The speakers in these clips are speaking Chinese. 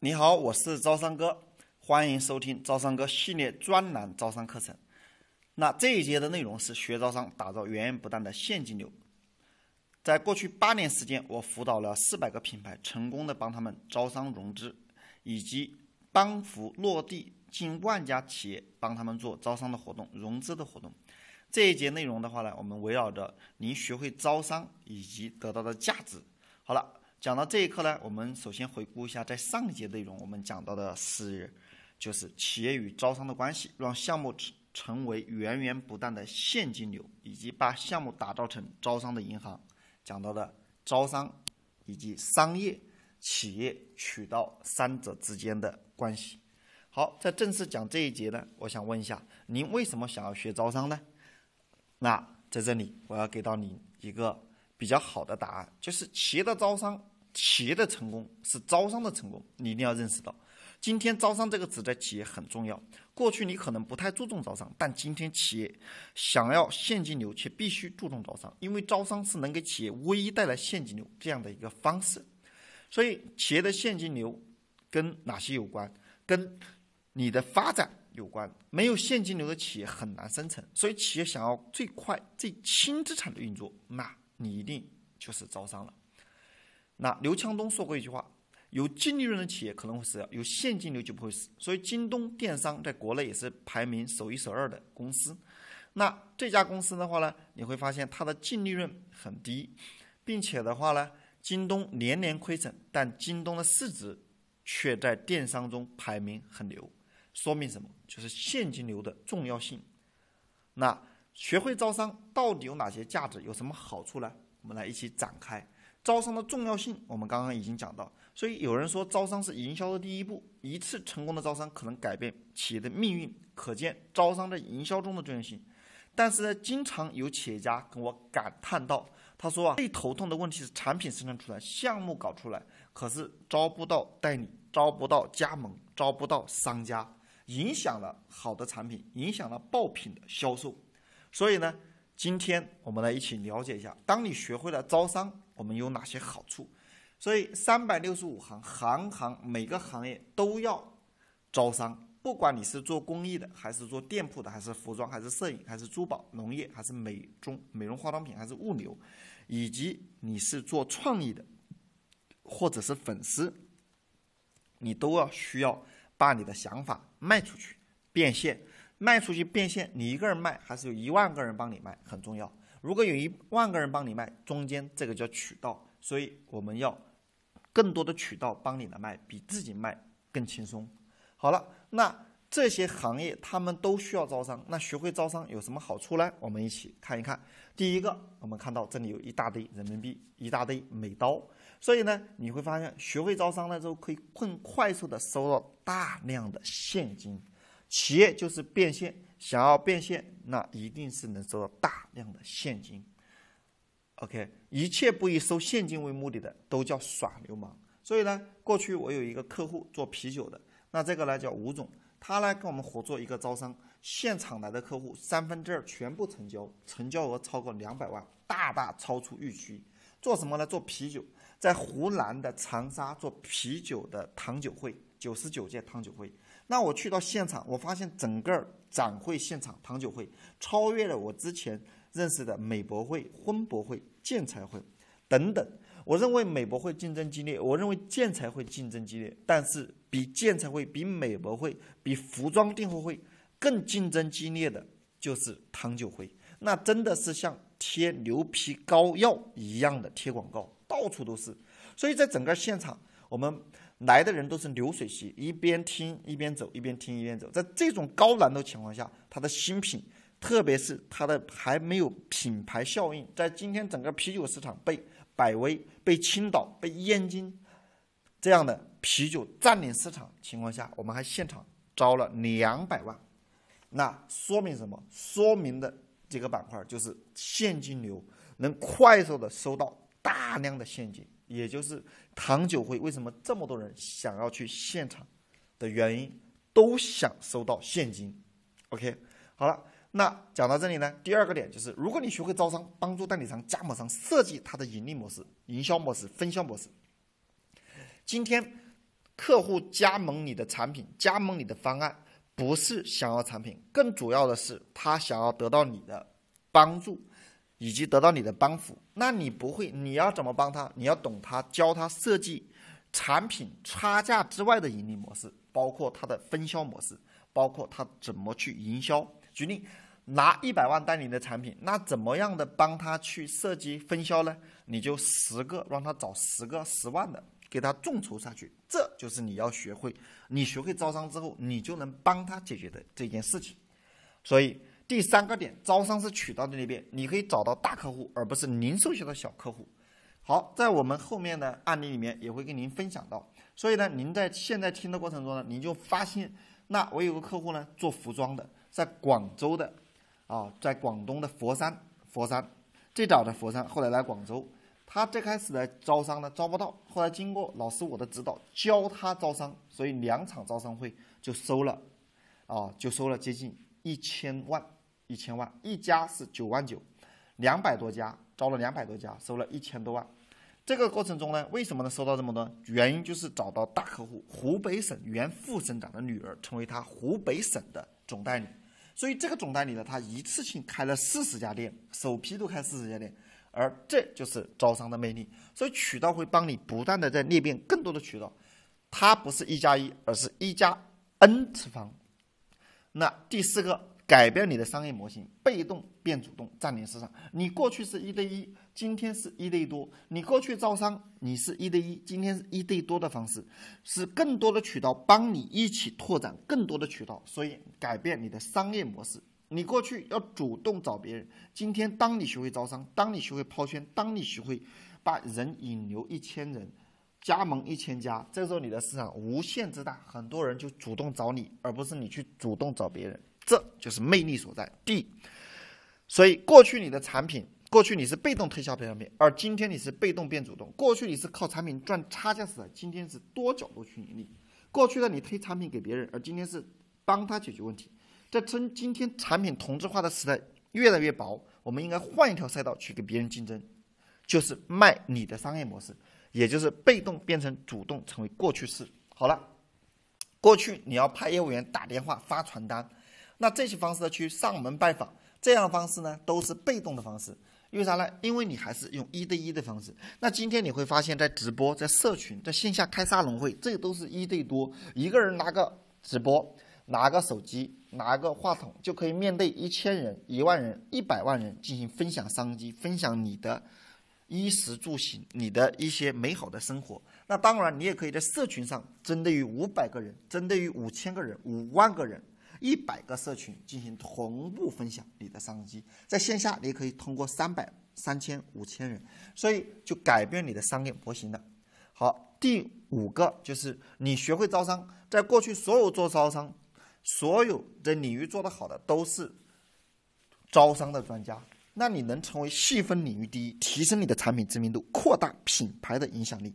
你好，我是招商哥，欢迎收听招商哥系列专栏招商课程。那这一节的内容是学招商，打造源源不断的现金流。在过去八年时间，我辅导了四百个品牌，成功的帮他们招商融资，以及帮扶落地近万家企业，帮他们做招商的活动、融资的活动。这一节内容的话呢，我们围绕着您学会招商以及得到的价值。好了。讲到这一课呢，我们首先回顾一下在上一节内容我们讲到的是，就是企业与招商的关系，让项目成成为源源不断的现金流，以及把项目打造成招商的银行。讲到的招商以及商业、企业渠道三者之间的关系。好，在正式讲这一节呢，我想问一下，您为什么想要学招商呢？那在这里我要给到你一个。比较好的答案就是企业的招商，企业的成功是招商的成功。你一定要认识到，今天招商这个词在企业很重要。过去你可能不太注重招商，但今天企业想要现金流，却必须注重招商，因为招商是能给企业唯一带来现金流这样的一个方式。所以，企业的现金流跟哪些有关？跟你的发展有关。没有现金流的企业很难生存。所以，企业想要最快、最轻资产的运作，那。你一定就是招商了。那刘强东说过一句话：“有净利润的企业可能会死，有现金流就不会死。”所以，京东电商在国内也是排名首一首二的公司。那这家公司的话呢，你会发现它的净利润很低，并且的话呢，京东年年亏损，但京东的市值却在电商中排名很牛，说明什么？就是现金流的重要性。那。学会招商到底有哪些价值，有什么好处呢？我们来一起展开招商的重要性。我们刚刚已经讲到，所以有人说招商是营销的第一步，一次成功的招商可能改变企业的命运，可见招商在营销中的重要性。但是呢，经常有企业家跟我感叹到，他说啊，最头痛的问题是产品生产出来，项目搞出来，可是招不到代理，招不到加盟，招不到商家，影响了好的产品，影响了爆品的销售。所以呢，今天我们来一起了解一下，当你学会了招商，我们有哪些好处？所以三百六十五行，行行每个行业都要招商。不管你是做公益的，还是做店铺的，还是服装，还是摄影，还是珠宝、农业，还是美中、美容化妆品，还是物流，以及你是做创意的，或者是粉丝，你都要需要把你的想法卖出去，变现。卖出去变现，你一个人卖还是有一万个人帮你卖很重要。如果有一万个人帮你卖，中间这个叫渠道，所以我们要更多的渠道帮你来卖，比自己卖更轻松。好了，那这些行业他们都需要招商，那学会招商有什么好处呢？我们一起看一看。第一个，我们看到这里有一大堆人民币，一大堆美刀，所以呢，你会发现学会招商了之后，可以更快速的收到大量的现金。企业就是变现，想要变现，那一定是能收到大量的现金。OK，一切不以收现金为目的的都叫耍流氓。所以呢，过去我有一个客户做啤酒的，那这个呢叫吴总，他呢跟我们合作一个招商，现场来的客户三分之二全部成交，成交额超过两百万，大大超出预期。做什么呢？做啤酒，在湖南的长沙做啤酒的糖酒会，九十九届糖酒会。那我去到现场，我发现整个展会现场糖酒会超越了我之前认识的美博会、婚博会、建材会等等。我认为美博会竞争激烈，我认为建材会竞争激烈，但是比建材会、比美博会、比服装订货会更竞争激烈的就是糖酒会。那真的是像贴牛皮膏药一样的贴广告，到处都是。所以在整个现场，我们。来的人都是流水席，一边听一边走，一边听一边走。在这种高难度情况下，它的新品，特别是它的还没有品牌效应，在今天整个啤酒市场被百威、被青岛、被燕京这样的啤酒占领市场情况下，我们还现场招了两百万，那说明什么？说明的这个板块就是现金流能快速的收到大量的现金。也就是糖酒会为什么这么多人想要去现场的原因，都想收到现金。OK，好了，那讲到这里呢，第二个点就是，如果你学会招商，帮助代理商、加盟商设计他的盈利模式、营销模式、分销模式。今天客户加盟你的产品，加盟你的方案，不是想要产品，更主要的是他想要得到你的帮助，以及得到你的帮扶。那你不会，你要怎么帮他？你要懂他，教他设计产品差价之外的盈利模式，包括他的分销模式，包括他怎么去营销。举例。拿一百万代理的产品，那怎么样的帮他去设计分销呢？你就十个，让他找十个十万的，给他众筹下去。这就是你要学会，你学会招商之后，你就能帮他解决的这件事情。所以第三个点，招商是渠道的那边，你可以找到大客户，而不是零售型的小客户。好，在我们后面的案例里面也会跟您分享到。所以呢，您在现在听的过程中呢，您就发现，那我有个客户呢，做服装的，在广州的。啊，在广东的佛山，佛山最早的佛山，后来来广州。他最开始的招商呢招不到，后来经过老师我的指导，教他招商，所以两场招商会就收了，啊，就收了接近一千万，一千万，一家是九万九，两百多家招了两百多家，收了一千多万。这个过程中呢，为什么能收到这么多？原因就是找到大客户，湖北省原副省长的女儿成为他湖北省的总代理。所以这个总代理呢，他一次性开了四十家店，首批都开四十家店，而这就是招商的魅力。所以渠道会帮你不断的在裂变更多的渠道，它不是一加一，而是一加 n 次方。那第四个。改变你的商业模型，被动变主动，占领市场。你过去是一对一，今天是一对多。你过去招商，你是一对一，今天是一对多的方式，是更多的渠道帮你一起拓展更多的渠道。所以改变你的商业模式。你过去要主动找别人，今天当你学会招商，当你学会抛圈，当你学会把人引流一千人，加盟一千家，这时候你的市场无限之大，很多人就主动找你，而不是你去主动找别人。这就是魅力所在。D，，所以过去你的产品，过去你是被动推销产品，而今天你是被动变主动。过去你是靠产品赚差价时代，今天是多角度去盈利。过去的你推产品给别人，而今天是帮他解决问题。在今今天产品同质化的时代越来越薄，我们应该换一条赛道去跟别人竞争，就是卖你的商业模式，也就是被动变成主动，成为过去式。好了，过去你要派业务员打电话发传单。那这些方式呢去上门拜访，这样的方式呢，都是被动的方式。因为啥呢？因为你还是用一对一的方式。那今天你会发现在直播、在社群、在线下开沙龙会，这都是一对多，一个人拿个直播，拿个手机，拿个话筒，就可以面对一千人、一万人、一百万人进行分享商机，分享你的衣食住行，你的一些美好的生活。那当然，你也可以在社群上，针对于五百个人，针对于五千个人、五万个人。一百个社群进行同步分享你的商机，在线下你可以通过三百、三千、五千人，所以就改变你的商业模型了。好，第五个就是你学会招商，在过去所有做招商，所有的领域做得好的都是招商的专家，那你能成为细分领域第一，提升你的产品知名度，扩大品牌的影响力。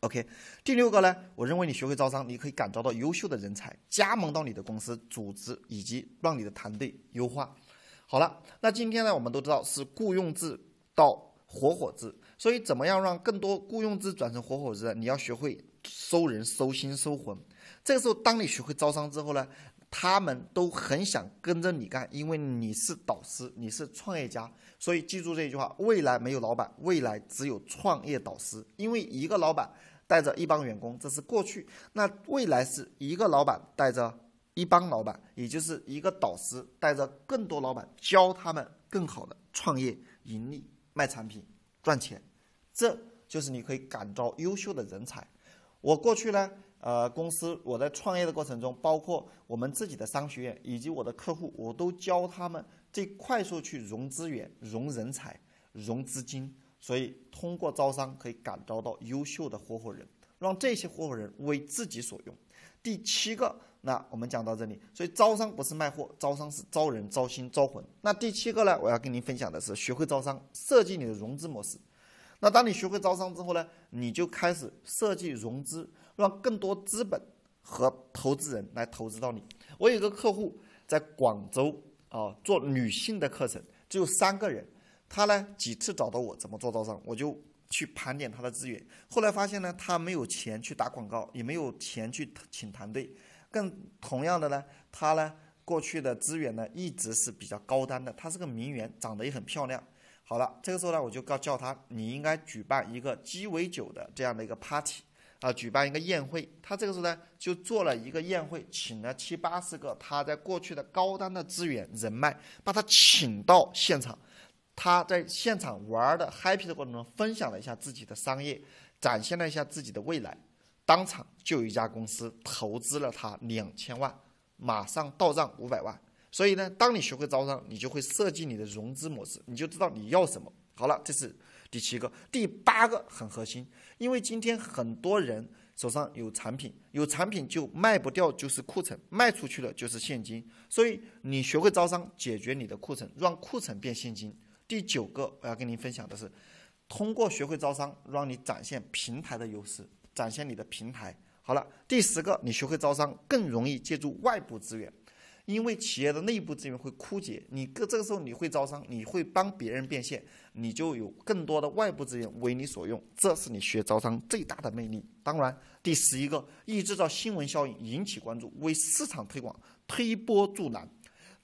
OK，第六个呢，我认为你学会招商，你可以感召到优秀的人才，加盟到你的公司、组织，以及让你的团队优化。好了，那今天呢，我们都知道是雇佣制到合伙制，所以怎么样让更多雇佣制转成合伙制？你要学会收人、收心、收魂。这个时候，当你学会招商之后呢，他们都很想跟着你干，因为你是导师，你是创业家。所以记住这句话：未来没有老板，未来只有创业导师。因为一个老板。带着一帮员工，这是过去。那未来是一个老板带着一帮老板，也就是一个导师带着更多老板，教他们更好的创业、盈利、卖产品、赚钱。这就是你可以感召优秀的人才。我过去呢，呃，公司我在创业的过程中，包括我们自己的商学院以及我的客户，我都教他们最快速去融资源、融人才、融资金。所以，通过招商可以感召到优秀的合伙人，让这些合伙人为自己所用。第七个，那我们讲到这里。所以，招商不是卖货，招商是招人、招心、招魂。那第七个呢，我要跟您分享的是学会招商，设计你的融资模式。那当你学会招商之后呢，你就开始设计融资，让更多资本和投资人来投资到你。我有一个客户在广州啊，做女性的课程，只有三个人。他呢几次找到我怎么做招商，我就去盘点他的资源。后来发现呢，他没有钱去打广告，也没有钱去请团队。更同样的呢，他呢过去的资源呢一直是比较高端的，他是个名媛，长得也很漂亮。好了，这个时候呢，我就告叫他，你应该举办一个鸡尾酒的这样的一个 party。啊，举办一个宴会，他这个时候呢就做了一个宴会，请了七八十个他在过去的高端的资源人脉，把他请到现场，他在现场玩的 happy 的过程中，分享了一下自己的商业，展现了一下自己的未来，当场就有一家公司投资了他两千万，马上到账五百万。所以呢，当你学会招商，你就会设计你的融资模式，你就知道你要什么。好了，这是。第七个，第八个很核心，因为今天很多人手上有产品，有产品就卖不掉，就是库存，卖出去了就是现金。所以你学会招商，解决你的库存，让库存变现金。第九个，我要跟您分享的是，通过学会招商，让你展现平台的优势，展现你的平台。好了，第十个，你学会招商，更容易借助外部资源。因为企业的内部资源会枯竭，你个这个时候你会招商，你会帮别人变现，你就有更多的外部资源为你所用，这是你学招商最大的魅力。当然，第十一个，易制造新闻效应，引起关注，为市场推广推波助澜。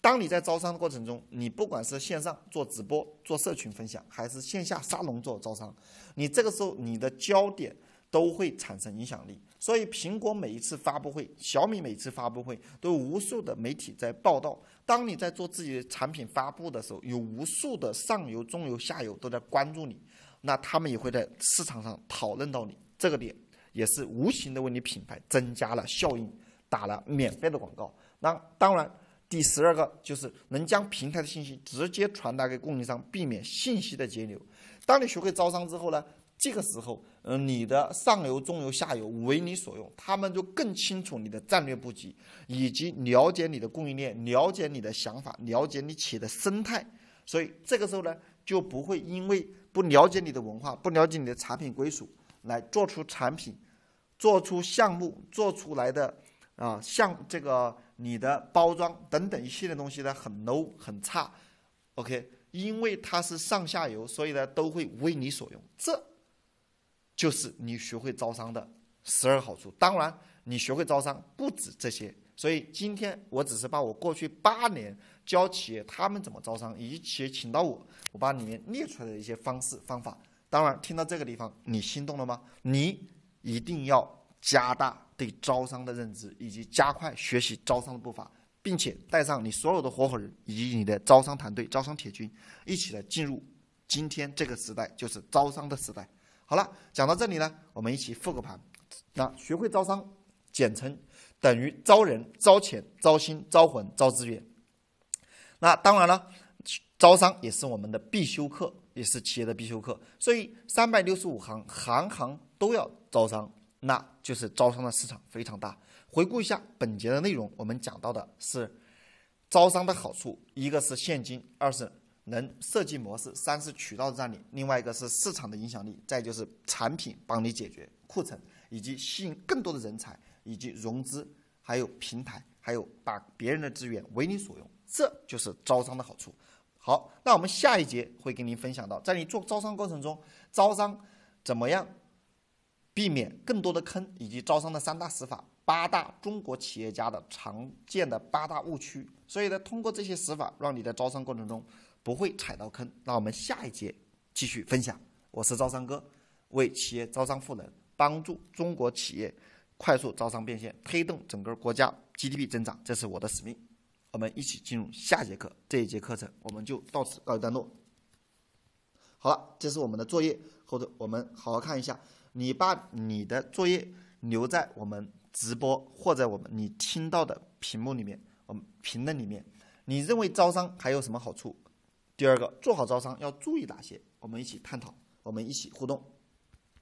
当你在招商的过程中，你不管是线上做直播、做社群分享，还是线下沙龙做招商，你这个时候你的焦点。都会产生影响力，所以苹果每一次发布会，小米每次发布会，都有无数的媒体在报道。当你在做自己的产品发布的时候，有无数的上游、中游、下游都在关注你，那他们也会在市场上讨论到你这个点，也是无形的为你品牌增加了效应，打了免费的广告。那当然，第十二个就是能将平台的信息直接传达给供应商，避免信息的截流。当你学会招商之后呢？这个时候，嗯，你的上游、中游、下游为你所用，他们就更清楚你的战略布局，以及了解你的供应链，了解你的想法，了解你企业的生态。所以这个时候呢，就不会因为不了解你的文化，不了解你的产品归属，来做出产品、做出项目、做出来的啊，像这个你的包装等等一系列东西呢，很 low 很差。OK，因为它是上下游，所以呢，都会为你所用。这。就是你学会招商的十二好处。当然，你学会招商不止这些。所以今天我只是把我过去八年教企业他们怎么招商，以及企业请到我，我把里面列出来的一些方式方法。当然，听到这个地方你心动了吗？你一定要加大对招商的认知，以及加快学习招商的步伐，并且带上你所有的合伙人以及你的招商团队、招商铁军，一起来进入今天这个时代，就是招商的时代。好了，讲到这里呢，我们一起复个盘。那学会招商，简称等于招人、招钱、招心、招魂、招资源。那当然了，招商也是我们的必修课，也是企业的必修课。所以三百六十五行，行行都要招商，那就是招商的市场非常大。回顾一下本节的内容，我们讲到的是招商的好处，一个是现金，二是。能设计模式，三是渠道的占领，另外一个是市场的影响力，再就是产品帮你解决库存，以及吸引更多的人才，以及融资，还有平台，还有把别人的资源为你所用，这就是招商的好处。好，那我们下一节会跟您分享到，在你做招商过程中，招商怎么样避免更多的坑，以及招商的三大死法，八大中国企业家的常见的八大误区。所以呢，通过这些死法，让你在招商过程中。不会踩到坑，那我们下一节继续分享。我是招商哥，为企业招商赋能，帮助中国企业快速招商变现，推动整个国家 GDP 增长，这是我的使命。我们一起进入下节课，这一节课程我们就到此告一段落。好了，这是我们的作业，或者我们好好看一下。你把你的作业留在我们直播或者我们你听到的屏幕里面，我们评论里面，你认为招商还有什么好处？第二个，做好招商要注意哪些？我们一起探讨，我们一起互动。